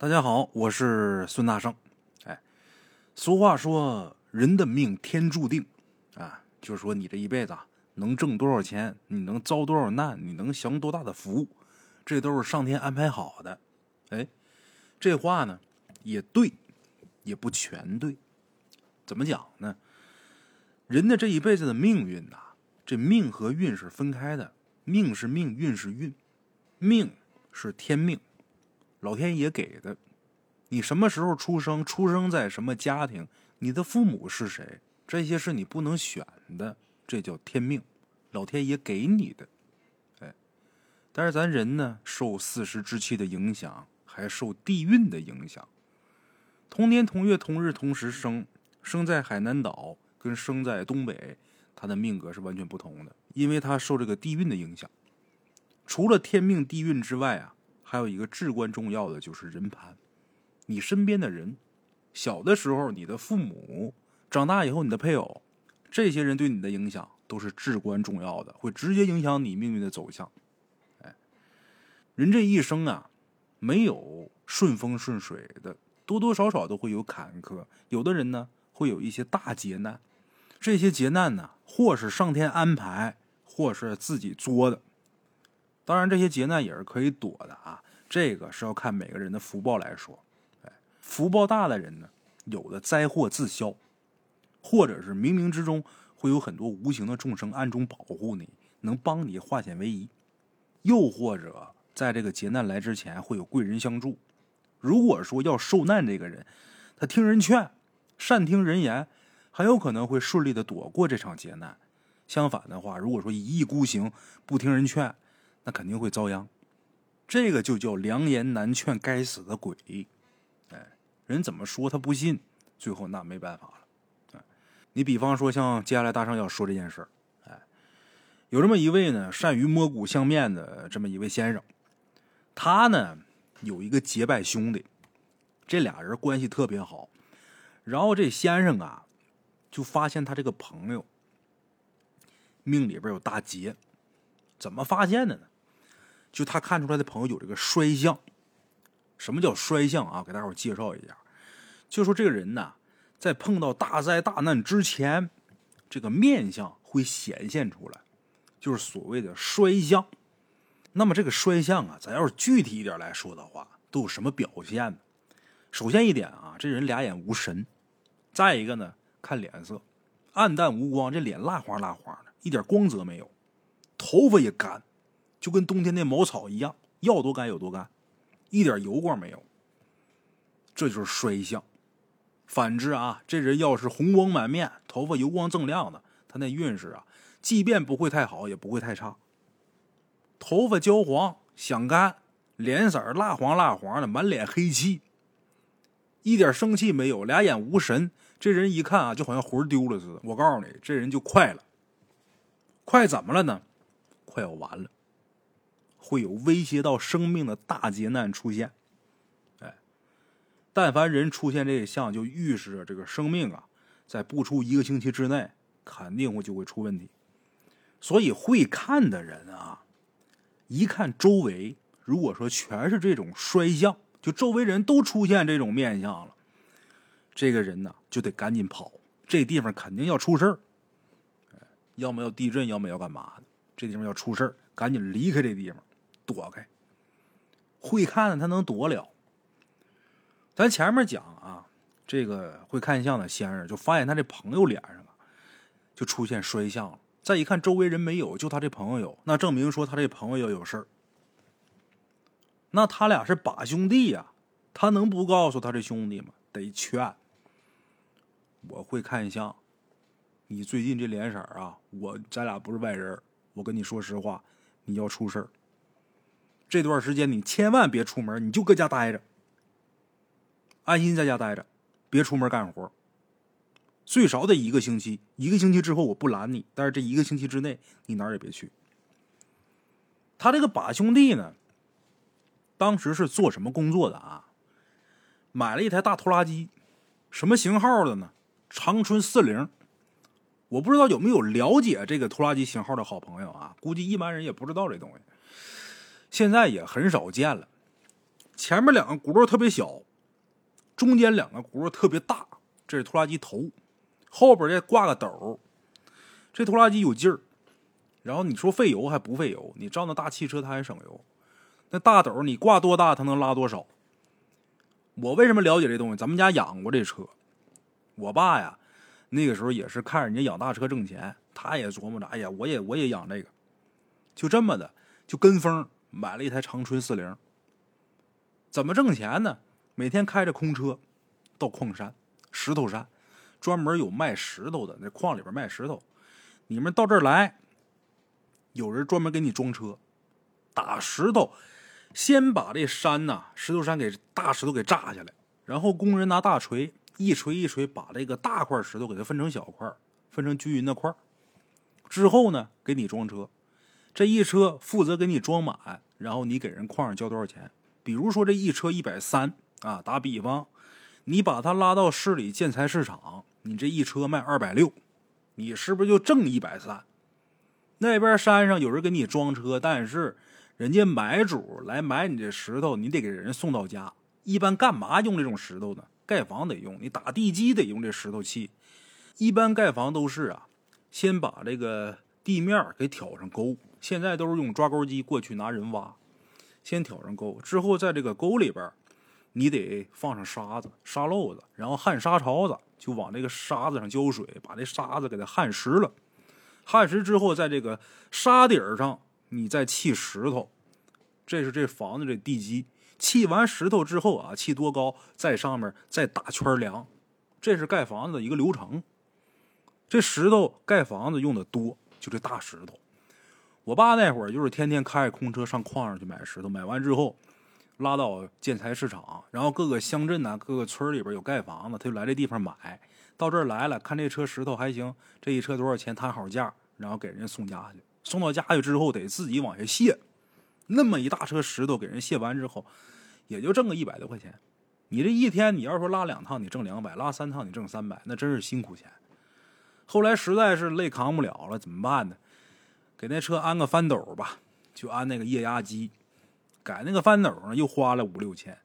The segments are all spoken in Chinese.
大家好，我是孙大圣。哎，俗话说，人的命天注定啊，就是说你这一辈子啊能挣多少钱，你能遭多少难，你能享多大的福，这都是上天安排好的。哎，这话呢也对，也不全对。怎么讲呢？人的这一辈子的命运呐，这命和运是分开的，命是命，运是运，命是天命。老天爷给的，你什么时候出生，出生在什么家庭，你的父母是谁，这些是你不能选的，这叫天命，老天爷给你的。哎，但是咱人呢，受四时之气的影响，还受地运的影响。同年同月同日同时生，生在海南岛跟生在东北，他的命格是完全不同的，因为他受这个地运的影响。除了天命地运之外啊。还有一个至关重要的就是人盘，你身边的人，小的时候你的父母，长大以后你的配偶，这些人对你的影响都是至关重要的，会直接影响你命运的走向。哎，人这一生啊，没有顺风顺水的，多多少少都会有坎坷。有的人呢，会有一些大劫难，这些劫难呢，或是上天安排，或是自己作的。当然，这些劫难也是可以躲的啊。这个是要看每个人的福报来说。哎，福报大的人呢，有的灾祸自消，或者是冥冥之中会有很多无形的众生暗中保护你，能帮你化险为夷；又或者在这个劫难来之前会有贵人相助。如果说要受难，这个人他听人劝，善听人言，很有可能会顺利的躲过这场劫难。相反的话，如果说一意孤行，不听人劝，那肯定会遭殃，这个就叫良言难劝该死的鬼。哎，人怎么说他不信，最后那没办法了。哎，你比方说像接下来大圣要说这件事儿，哎，有这么一位呢善于摸骨相面的这么一位先生，他呢有一个结拜兄弟，这俩人关系特别好。然后这先生啊就发现他这个朋友命里边有大劫，怎么发现的呢？就他看出来的朋友有这个衰相，什么叫衰相啊？给大伙介绍一下，就说这个人呐，在碰到大灾大难之前，这个面相会显现出来，就是所谓的衰相。那么这个衰相啊，咱要是具体一点来说的话，都有什么表现呢？首先一点啊，这人俩眼无神；再一个呢，看脸色，暗淡无光，这脸蜡黄蜡黄的，一点光泽没有，头发也干。就跟冬天那茅草一样，要多干有多干，一点油光没有。这就是衰相。反之啊，这人要是红光满面，头发油光锃亮的，他那运势啊，即便不会太好，也不会太差。头发焦黄想干，脸色蜡黄蜡黄的，满脸黑气，一点生气没有，俩眼无神。这人一看啊，就好像魂丢了似的。我告诉你，这人就快了，快怎么了呢？快要完了。会有威胁到生命的大劫难出现，哎，但凡人出现这个相，就预示着这个生命啊，在不出一个星期之内，肯定会就会出问题。所以会看的人啊，一看周围，如果说全是这种衰相，就周围人都出现这种面相了，这个人呢就得赶紧跑，这地方肯定要出事儿，要么要地震，要么要干嘛的，这地方要出事儿，赶紧离开这地方。躲开，会看的他能躲了。咱前面讲啊，这个会看相的先生就发现他这朋友脸上啊，就出现衰相了。再一看周围人没有，就他这朋友有，那证明说他这朋友要有事儿。那他俩是把兄弟呀，他能不告诉他这兄弟吗？得劝。我会看相，你最近这脸色啊，我咱俩不是外人，我跟你说实话，你要出事儿。这段时间你千万别出门，你就搁家待着，安心在家待着，别出门干活。最少得一个星期，一个星期之后我不拦你，但是这一个星期之内你哪儿也别去。他这个把兄弟呢，当时是做什么工作的啊？买了一台大拖拉机，什么型号的呢？长春四零。我不知道有没有了解这个拖拉机型号的好朋友啊？估计一般人也不知道这东西。现在也很少见了。前面两个轱辘特别小，中间两个轱辘特别大，这是拖拉机头，后边再挂个斗这拖拉机有劲儿。然后你说费油还不费油？你照那大汽车它还省油。那大斗你挂多大，它能拉多少？我为什么了解这东西？咱们家养过这车，我爸呀，那个时候也是看人家养大车挣钱，他也琢磨着，哎呀，我也我也养这个，就这么的，就跟风买了一台长春四零。怎么挣钱呢？每天开着空车到矿山、石头山，专门有卖石头的，那矿里边卖石头，你们到这儿来，有人专门给你装车，打石头。先把这山呐，石头山给大石头给炸下来，然后工人拿大锤一锤一锤，把这个大块石头给它分成小块，分成均匀的块。之后呢，给你装车，这一车负责给你装满，然后你给人矿上交多少钱？比如说这一车一百三啊，打比方，你把它拉到市里建材市场，你这一车卖二百六，你是不是就挣一百三？那边山上有人给你装车，但是。人家买主来买你这石头，你得给人送到家。一般干嘛用这种石头呢？盖房得用，你打地基得用这石头砌。一般盖房都是啊，先把这个地面给挑上沟。现在都是用抓钩机，过去拿人挖，先挑上沟，之后在这个沟里边，你得放上沙子、沙漏子，然后焊沙槽子，就往这个沙子上浇水，把这沙子给它焊实了。焊实之后，在这个沙底儿上。你再砌石头，这是这房子这地基。砌完石头之后啊，砌多高，在上面再打圈梁，这是盖房子的一个流程。这石头盖房子用的多，就这大石头。我爸那会儿就是天天开着空车上矿上去买石头，买完之后拉到建材市场，然后各个乡镇呐、各个村里边有盖房子，他就来这地方买。到这儿来了，看这车石头还行，这一车多少钱，谈好价，然后给人家送家去。送到家去之后，得自己往下卸，那么一大车石头给人卸完之后，也就挣个一百多块钱。你这一天，你要说拉两趟，你挣两百；拉三趟，你挣三百，那真是辛苦钱。后来实在是累扛不了了，怎么办呢？给那车安个翻斗吧，就安那个液压机。改那个翻斗呢，又花了五六千。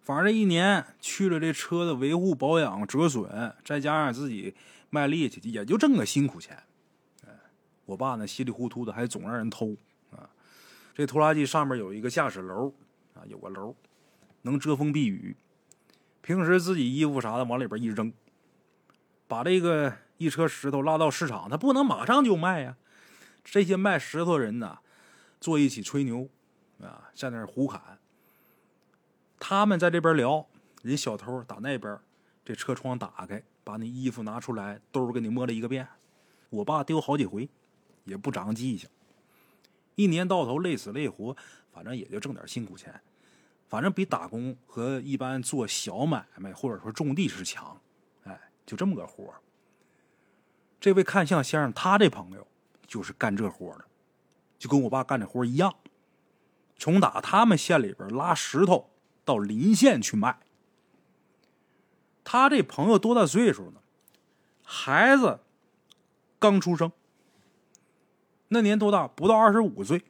反正这一年去了这车的维护保养、折损，再加上自己卖力气，也就挣个辛苦钱。我爸呢，稀里糊涂的还总让人偷啊！这拖拉机上面有一个驾驶楼啊，有个楼能遮风避雨。平时自己衣服啥的往里边一扔，把这个一车石头拉到市场，他不能马上就卖呀。这些卖石头人呢，坐一起吹牛啊，在那胡侃。他们在这边聊，人小偷打那边，这车窗打开，把你衣服拿出来，兜给你摸了一个遍。我爸丢好几回。也不长记性，一年到头累死累活，反正也就挣点辛苦钱，反正比打工和一般做小买卖或者说种地是强，哎，就这么个活这位看相先生，他这朋友就是干这活的，就跟我爸干的活一样，从打他们县里边拉石头到临县去卖。他这朋友多大岁数呢？孩子刚出生。那年多大？不到二十五岁。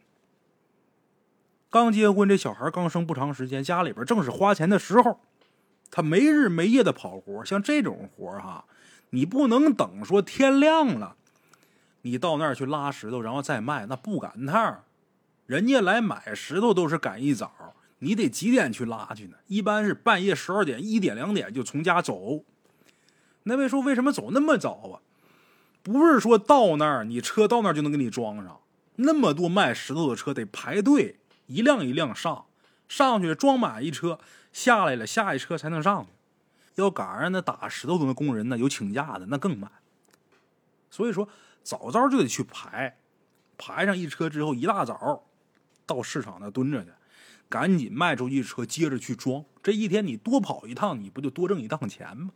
刚结婚，这小孩刚生不长时间，家里边正是花钱的时候，他没日没夜的跑活。像这种活哈，你不能等说天亮了，你到那儿去拉石头，然后再卖，那不赶趟人家来买石头都是赶一早，你得几点去拉去呢？一般是半夜十二点、一点、两点就从家走。那位说，为什么走那么早啊？不是说到那儿，你车到那儿就能给你装上。那么多卖石头的车得排队，一辆一辆上，上去装满一车，下来了下一车才能上去。要赶上那打石头的工人呢，有请假的，那更慢。所以说早早就得去排，排上一车之后，一大早到市场那蹲着去，赶紧卖出一车，接着去装。这一天你多跑一趟，你不就多挣一趟钱吗？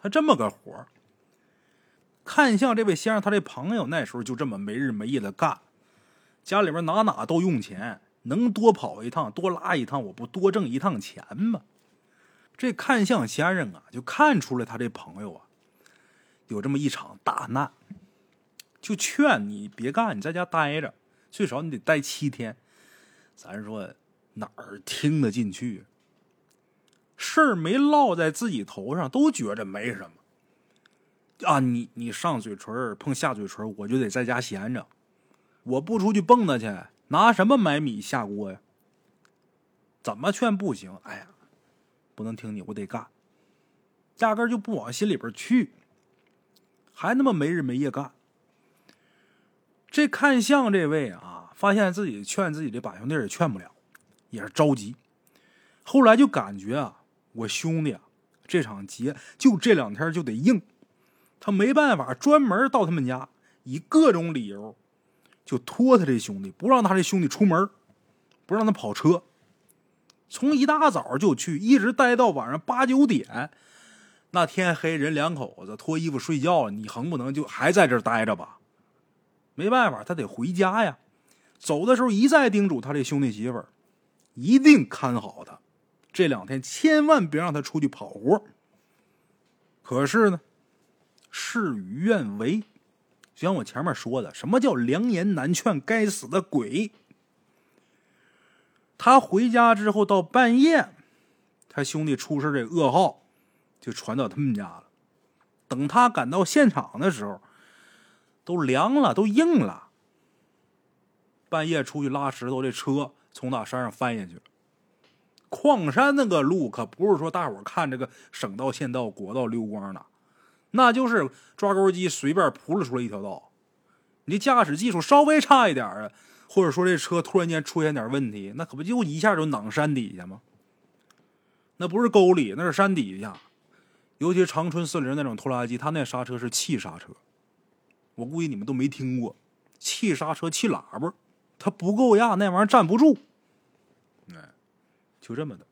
他这么个活儿。看相这位先生，他这朋友那时候就这么没日没夜的干，家里边哪哪都用钱，能多跑一趟多拉一趟，我不多挣一趟钱吗？这看相先生啊，就看出来他这朋友啊，有这么一场大难，就劝你别干，你在家待着，最少你得待七天。咱说哪儿听得进去？事儿没落在自己头上，都觉着没什么。啊，你你上嘴唇碰下嘴唇，我就得在家闲着，我不出去蹦跶去，拿什么买米下锅呀？怎么劝不行？哎呀，不能听你，我得干，压根就不往心里边去，还那么没日没夜干。这看相这位啊，发现自己劝自己的把兄弟也劝不了，也是着急。后来就感觉啊，我兄弟啊，这场劫就这两天就得硬，他没办法，专门到他们家，以各种理由就拖他这兄弟，不让他这兄弟出门，不让他跑车。从一大早就去，一直待到晚上八九点。那天黑，人两口子脱衣服睡觉了，你横不能就还在这待着吧？没办法，他得回家呀。走的时候一再叮嘱他这兄弟媳妇儿，一定看好他，这两天千万别让他出去跑活。可是呢，事与愿违，就像我前面说的，什么叫良言难劝？该死的鬼！他回家之后，到半夜，他兄弟出事这噩耗就传到他们家了。等他赶到现场的时候，都凉了，都硬了。半夜出去拉石头，这车从那山上翻下去。矿山那个路可不是说大伙看这个省道、县道、国道溜光的，那就是抓钩机随便铺了出来一条道。你驾驶技术稍微差一点啊。或者说这车突然间出现点问题，那可不就一下就攮山底下吗？那不是沟里，那是山底下。尤其长春四零那种拖拉机，它那刹车是气刹车，我估计你们都没听过。气刹车、气喇叭，它不够压，那玩意儿站不住。哎，就这么的，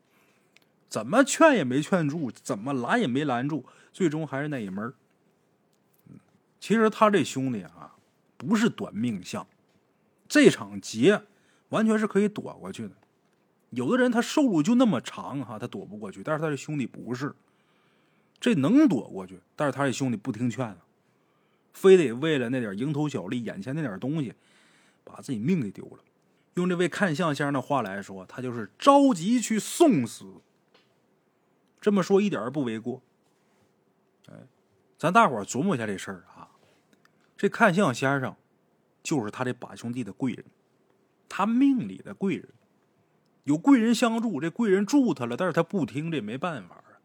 怎么劝也没劝住，怎么拦也没拦住，最终还是那一门其实他这兄弟啊，不是短命相。这场劫完全是可以躲过去的。有的人他寿路就那么长哈，他躲不过去。但是他这兄弟不是，这能躲过去。但是他这兄弟不听劝非得为了那点蝇头小利、眼前那点东西，把自己命给丢了。用这位看相先生的话来说，他就是着急去送死。这么说一点不为过。哎，咱大伙琢磨一下这事儿啊，这看相先生。就是他这把兄弟的贵人，他命里的贵人，有贵人相助，这贵人助他了，但是他不听，这没办法啊。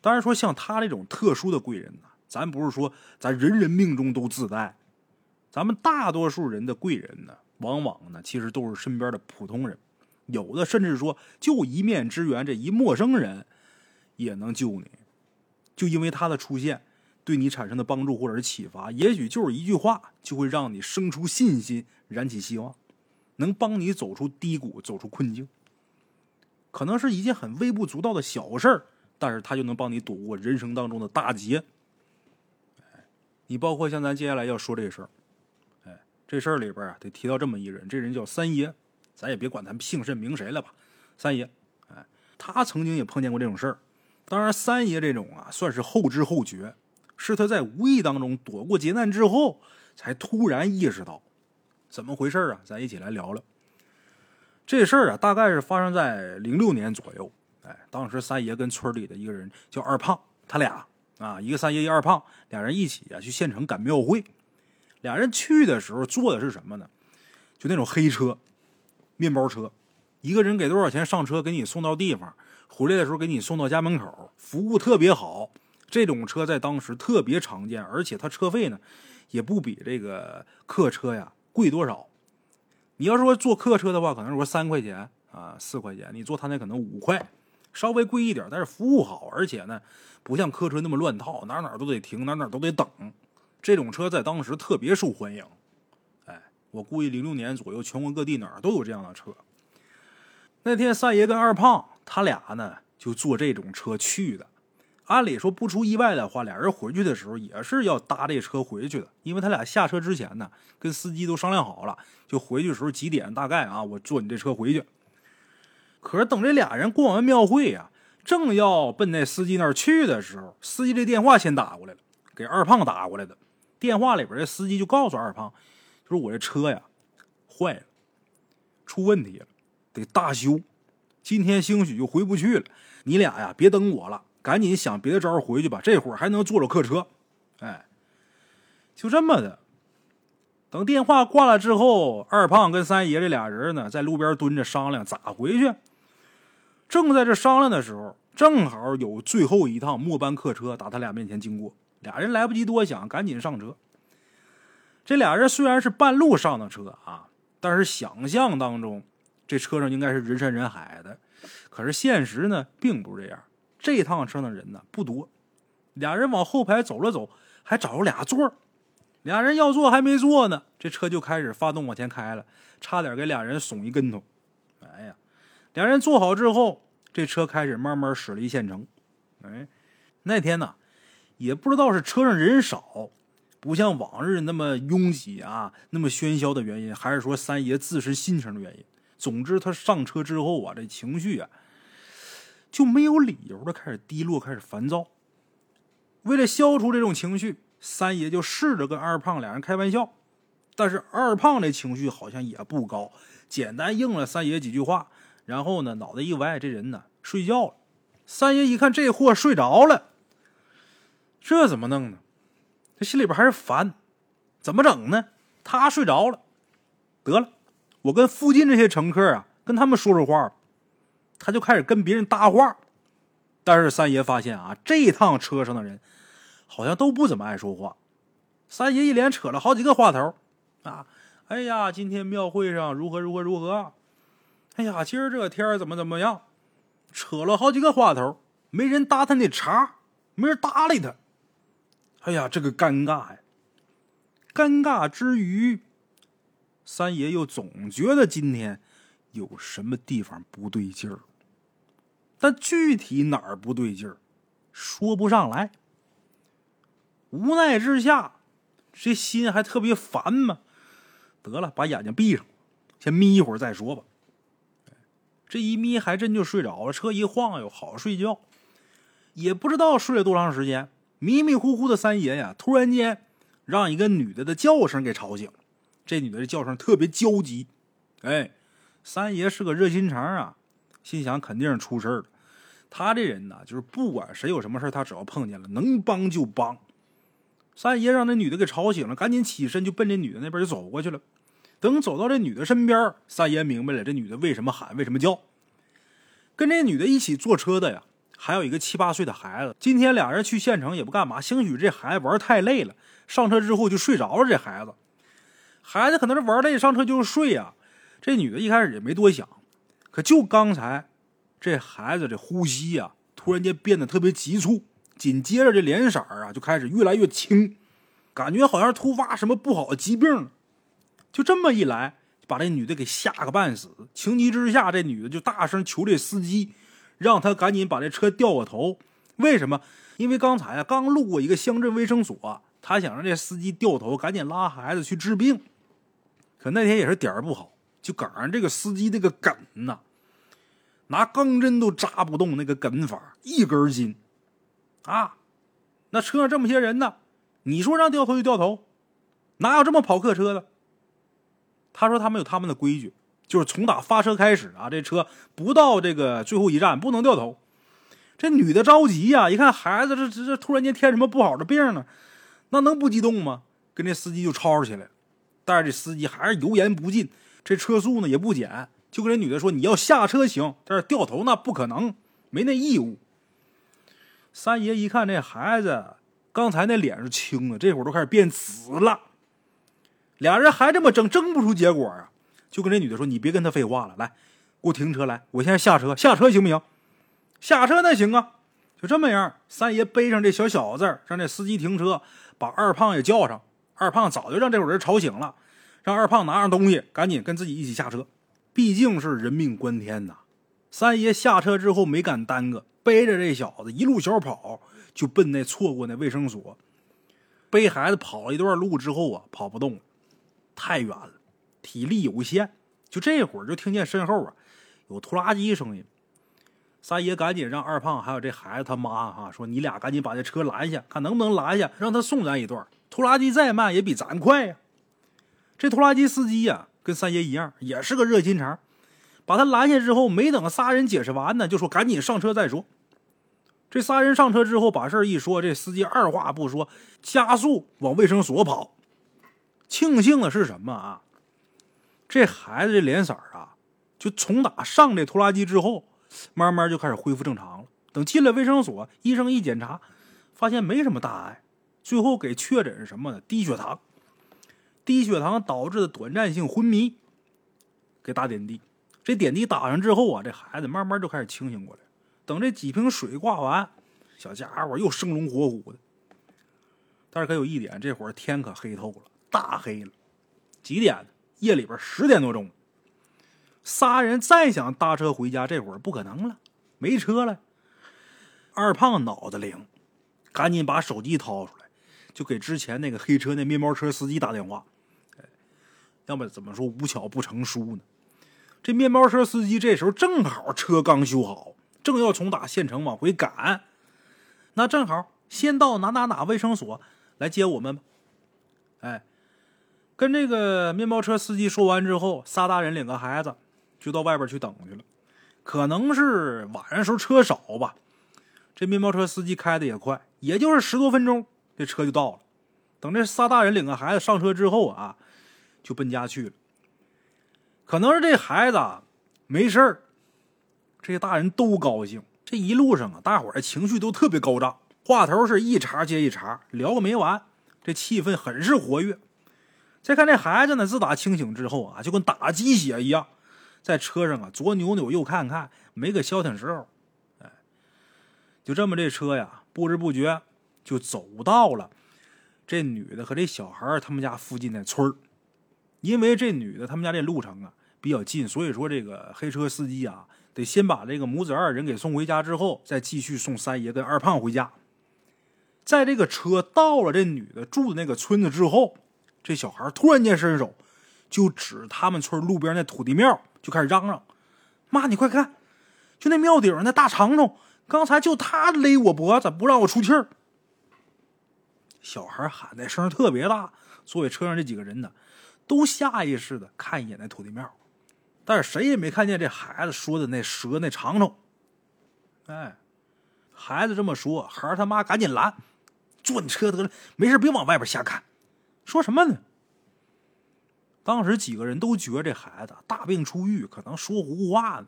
当然说像他这种特殊的贵人呢，咱不是说咱人人命中都自带，咱们大多数人的贵人呢，往往呢其实都是身边的普通人，有的甚至说就一面之缘，这一陌生人也能救你，就因为他的出现。对你产生的帮助或者是启发，也许就是一句话，就会让你生出信心，燃起希望，能帮你走出低谷，走出困境。可能是一件很微不足道的小事儿，但是他就能帮你躲过人生当中的大劫。你包括像咱接下来要说这事儿，哎，这事儿里边啊，得提到这么一人，这人叫三爷，咱也别管他姓甚名谁了吧。三爷，哎，他曾经也碰见过这种事儿，当然三爷这种啊，算是后知后觉。是他在无意当中躲过劫难之后，才突然意识到怎么回事啊！咱一起来聊聊这事儿啊。大概是发生在零六年左右。哎，当时三爷跟村里的一个人叫二胖，他俩啊，一个三爷一二胖，俩人一起啊去县城赶庙会。俩人去的时候坐的是什么呢？就那种黑车，面包车，一个人给多少钱上车，给你送到地方，回来的时候给你送到家门口，服务特别好。这种车在当时特别常见，而且它车费呢，也不比这个客车呀贵多少。你要说坐客车的话，可能说三块钱啊，四块钱；你坐他那可能五块，稍微贵一点，但是服务好，而且呢，不像客车那么乱套，哪哪都得停，哪哪都得等。这种车在当时特别受欢迎。哎，我估计零六年左右，全国各地哪儿都有这样的车。那天三爷跟二胖他俩呢，就坐这种车去的。按理说不出意外的话，俩人回去的时候也是要搭这车回去的，因为他俩下车之前呢，跟司机都商量好了，就回去的时候几点大概啊，我坐你这车回去。可是等这俩人逛完庙会呀，正要奔那司机那儿去的时候，司机这电话先打过来了，给二胖打过来的。电话里边这司机就告诉二胖，就说我这车呀坏了，出问题了，得大修，今天兴许就回不去了。你俩呀，别等我了，赶紧想别的招回去吧。这会儿还能坐着客车。哎，就这么的。等电话挂了之后，二胖跟三爷这俩人呢，在路边蹲着商量咋回去。正在这商量的时候，正好有最后一趟末班客车打他俩面前经过，俩人来不及多想，赶紧上车。这俩人虽然是半路上的车啊，但是想象当中这车上应该是人山人海的，可是现实呢并不是这样。这趟车上的人呢不多，俩人往后排走了走，还找着俩座儿。俩人要坐还没坐呢，这车就开始发动往前开了，差点给俩人耸一跟头。两，人坐好之后，这车开始慢慢驶离县城。哎，那天呢，也不知道是车上人少，不像往日那么拥挤啊，那么喧嚣的原因，还是说三爷自身心情的原因。总之，他上车之后啊，这情绪啊就没有理由的开始低落，开始烦躁。为了消除这种情绪。三爷就试着跟二胖俩人开玩笑，但是二胖的情绪好像也不高，简单应了三爷几句话，然后呢，脑袋一歪，这人呢睡觉了。三爷一看这货睡着了，这怎么弄呢？他心里边还是烦，怎么整呢？他睡着了，得了，我跟附近这些乘客啊，跟他们说说话。他就开始跟别人搭话，但是三爷发现啊，这趟车上的人。好像都不怎么爱说话，三爷一连扯了好几个话头，啊，哎呀，今天庙会上如何如何如何，哎呀，今儿这天怎么怎么样，扯了好几个话头，没人搭他那茬，没人搭理他，哎呀，这个尴尬呀！尴尬之余，三爷又总觉得今天有什么地方不对劲儿，但具体哪儿不对劲儿，说不上来。无奈之下，这心还特别烦嘛。得了，把眼睛闭上，先眯一会儿再说吧。这一眯还真就睡着了。车一晃悠，好睡觉。也不知道睡了多长时间，迷迷糊糊的三爷呀，突然间让一个女的的叫声给吵醒。这女的的叫声特别焦急。哎，三爷是个热心肠啊，心想肯定是出事了。他这人呢，就是不管谁有什么事他只要碰见了，能帮就帮。三爷让那女的给吵醒了，赶紧起身就奔这女的那边就走过去了。等走到这女的身边，三爷明白了这女的为什么喊，为什么叫。跟这女的一起坐车的呀，还有一个七八岁的孩子。今天俩人去县城也不干嘛，兴许这孩子玩太累了，上车之后就睡着了。这孩子，孩子可能是玩累，上车就睡呀。这女的一开始也没多想，可就刚才，这孩子这呼吸呀，突然间变得特别急促。紧接着，这脸色啊就开始越来越青，感觉好像突发什么不好的疾病。就这么一来，把这女的给吓个半死。情急之下，这女的就大声求这司机，让他赶紧把这车掉个头。为什么？因为刚才啊刚路过一个乡镇卫生所，他想让这司机掉头，赶紧拉孩子去治病。可那天也是点儿不好，就赶上这个司机这个梗呐，拿钢针都扎不动那个梗法，一根筋。啊，那车上这么些人呢，你说让掉头就掉头，哪有这么跑客车的？他说他们有他们的规矩，就是从打发车开始啊，这车不到这个最后一站不能掉头。这女的着急呀，一看孩子这这这突然间添什么不好的病呢，那能不激动吗？跟这司机就吵吵起来但是这司机还是油盐不进，这车速呢也不减，就跟这女的说：“你要下车行，但是掉头那不可能，没那义务。”三爷一看这孩子，刚才那脸是青的，这会儿都开始变紫了。俩人还这么争，争不出结果啊！就跟这女的说：“你别跟他废话了，来，给我停车来，我现在下车，下车行不行？下车那行啊。”就这么样，三爷背上这小小子，让这司机停车，把二胖也叫上。二胖早就让这伙人吵醒了，让二胖拿上东西，赶紧跟自己一起下车。毕竟是人命关天呐。三爷下车之后没敢耽搁。背着这小子一路小跑，就奔那错过那卫生所。背孩子跑了一段路之后啊，跑不动了，太远了，体力有限。就这会儿，就听见身后啊有拖拉机声音。三爷赶紧让二胖还有这孩子他妈哈说：“你俩赶紧把这车拦下，看能不能拦下，让他送咱一段。拖拉机再慢也比咱快呀。”这拖拉机司机呀，跟三爷一样，也是个热心肠，把他拦下之后，没等仨人解释完呢，就说赶紧上车再说。这仨人上车之后，把事一说，这司机二话不说，加速往卫生所跑。庆幸的是什么啊？这孩子这脸色啊，就从打上这拖拉机之后，慢慢就开始恢复正常了。等进了卫生所，医生一检查，发现没什么大碍，最后给确诊是什么呢？低血糖。低血糖导致的短暂性昏迷，给打点滴。这点滴打上之后啊，这孩子慢慢就开始清醒过来。等这几瓶水挂完，小家伙又生龙活虎的。但是可有一点，这会儿天可黑透了，大黑了。几点？夜里边十点多钟。仨人再想搭车回家，这会儿不可能了，没车了。二胖脑子灵，赶紧把手机掏出来，就给之前那个黑车那面包车司机打电话。要么怎么说无巧不成书呢？这面包车司机这时候正好车刚修好，正要从打县城往回赶，那正好先到哪哪哪卫生所来接我们吧。哎，跟这个面包车司机说完之后，仨大人领个孩子就到外边去等去了。可能是晚上时候车少吧，这面包车司机开的也快，也就是十多分钟，这车就到了。等这仨大人领个孩子上车之后啊。就奔家去了，可能是这孩子没事儿，这些大人都高兴。这一路上啊，大伙儿的情绪都特别高涨，话头是一茬接一茬，聊个没完，这气氛很是活跃。再看这孩子呢，自打清醒之后啊，就跟打鸡血一样，在车上啊左扭扭右看看，没个消停时候。哎，就这么这车呀，不知不觉就走到了这女的和这小孩他们家附近的村儿。因为这女的他们家这路程啊比较近，所以说这个黑车司机啊得先把这个母子二人给送回家，之后再继续送三爷跟二胖回家。在这个车到了这女的住的那个村子之后，这小孩突然间伸手就指他们村路边那土地庙，就开始嚷嚷：“妈，你快看，就那庙顶上那大长虫，刚才就他勒我脖子，不让我出气儿。”小孩喊的声特别大，所以车上这几个人呢。都下意识的看一眼那土地庙，但是谁也没看见这孩子说的那蛇那长虫。哎，孩子这么说，孩他妈赶紧拦，坐你车得了，没事别往外边瞎看。说什么呢？当时几个人都觉得这孩子大病初愈，可能说胡话呢，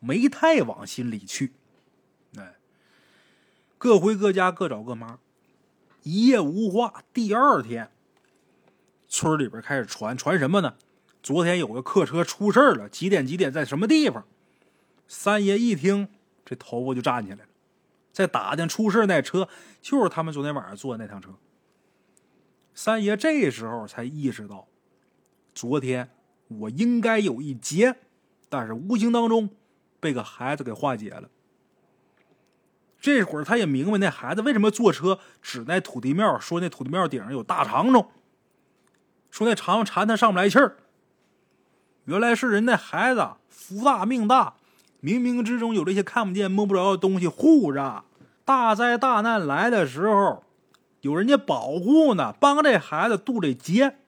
没太往心里去。哎，各回各家，各找各妈，一夜无话。第二天。村里边开始传传什么呢？昨天有个客车出事了，几点几点在什么地方？三爷一听，这头发就站起来了，在打听出事那车就是他们昨天晚上坐的那趟车。三爷这时候才意识到，昨天我应该有一劫，但是无形当中被个孩子给化解了。这会儿他也明白那孩子为什么坐车指那土地庙，说那土地庙顶上有大长虫。说那长虫缠他上不来气儿，原来是人那孩子福大命大，冥冥之中有这些看不见摸不着的东西护着。大灾大难来的时候，有人家保护呢，帮这孩子渡这劫。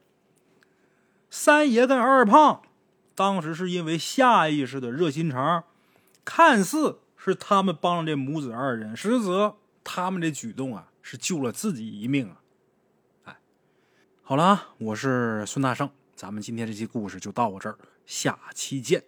三爷跟二胖当时是因为下意识的热心肠，看似是他们帮了这母子二人，实则他们这举动啊是救了自己一命啊。好了，我是孙大圣，咱们今天这期故事就到我这儿，下期见。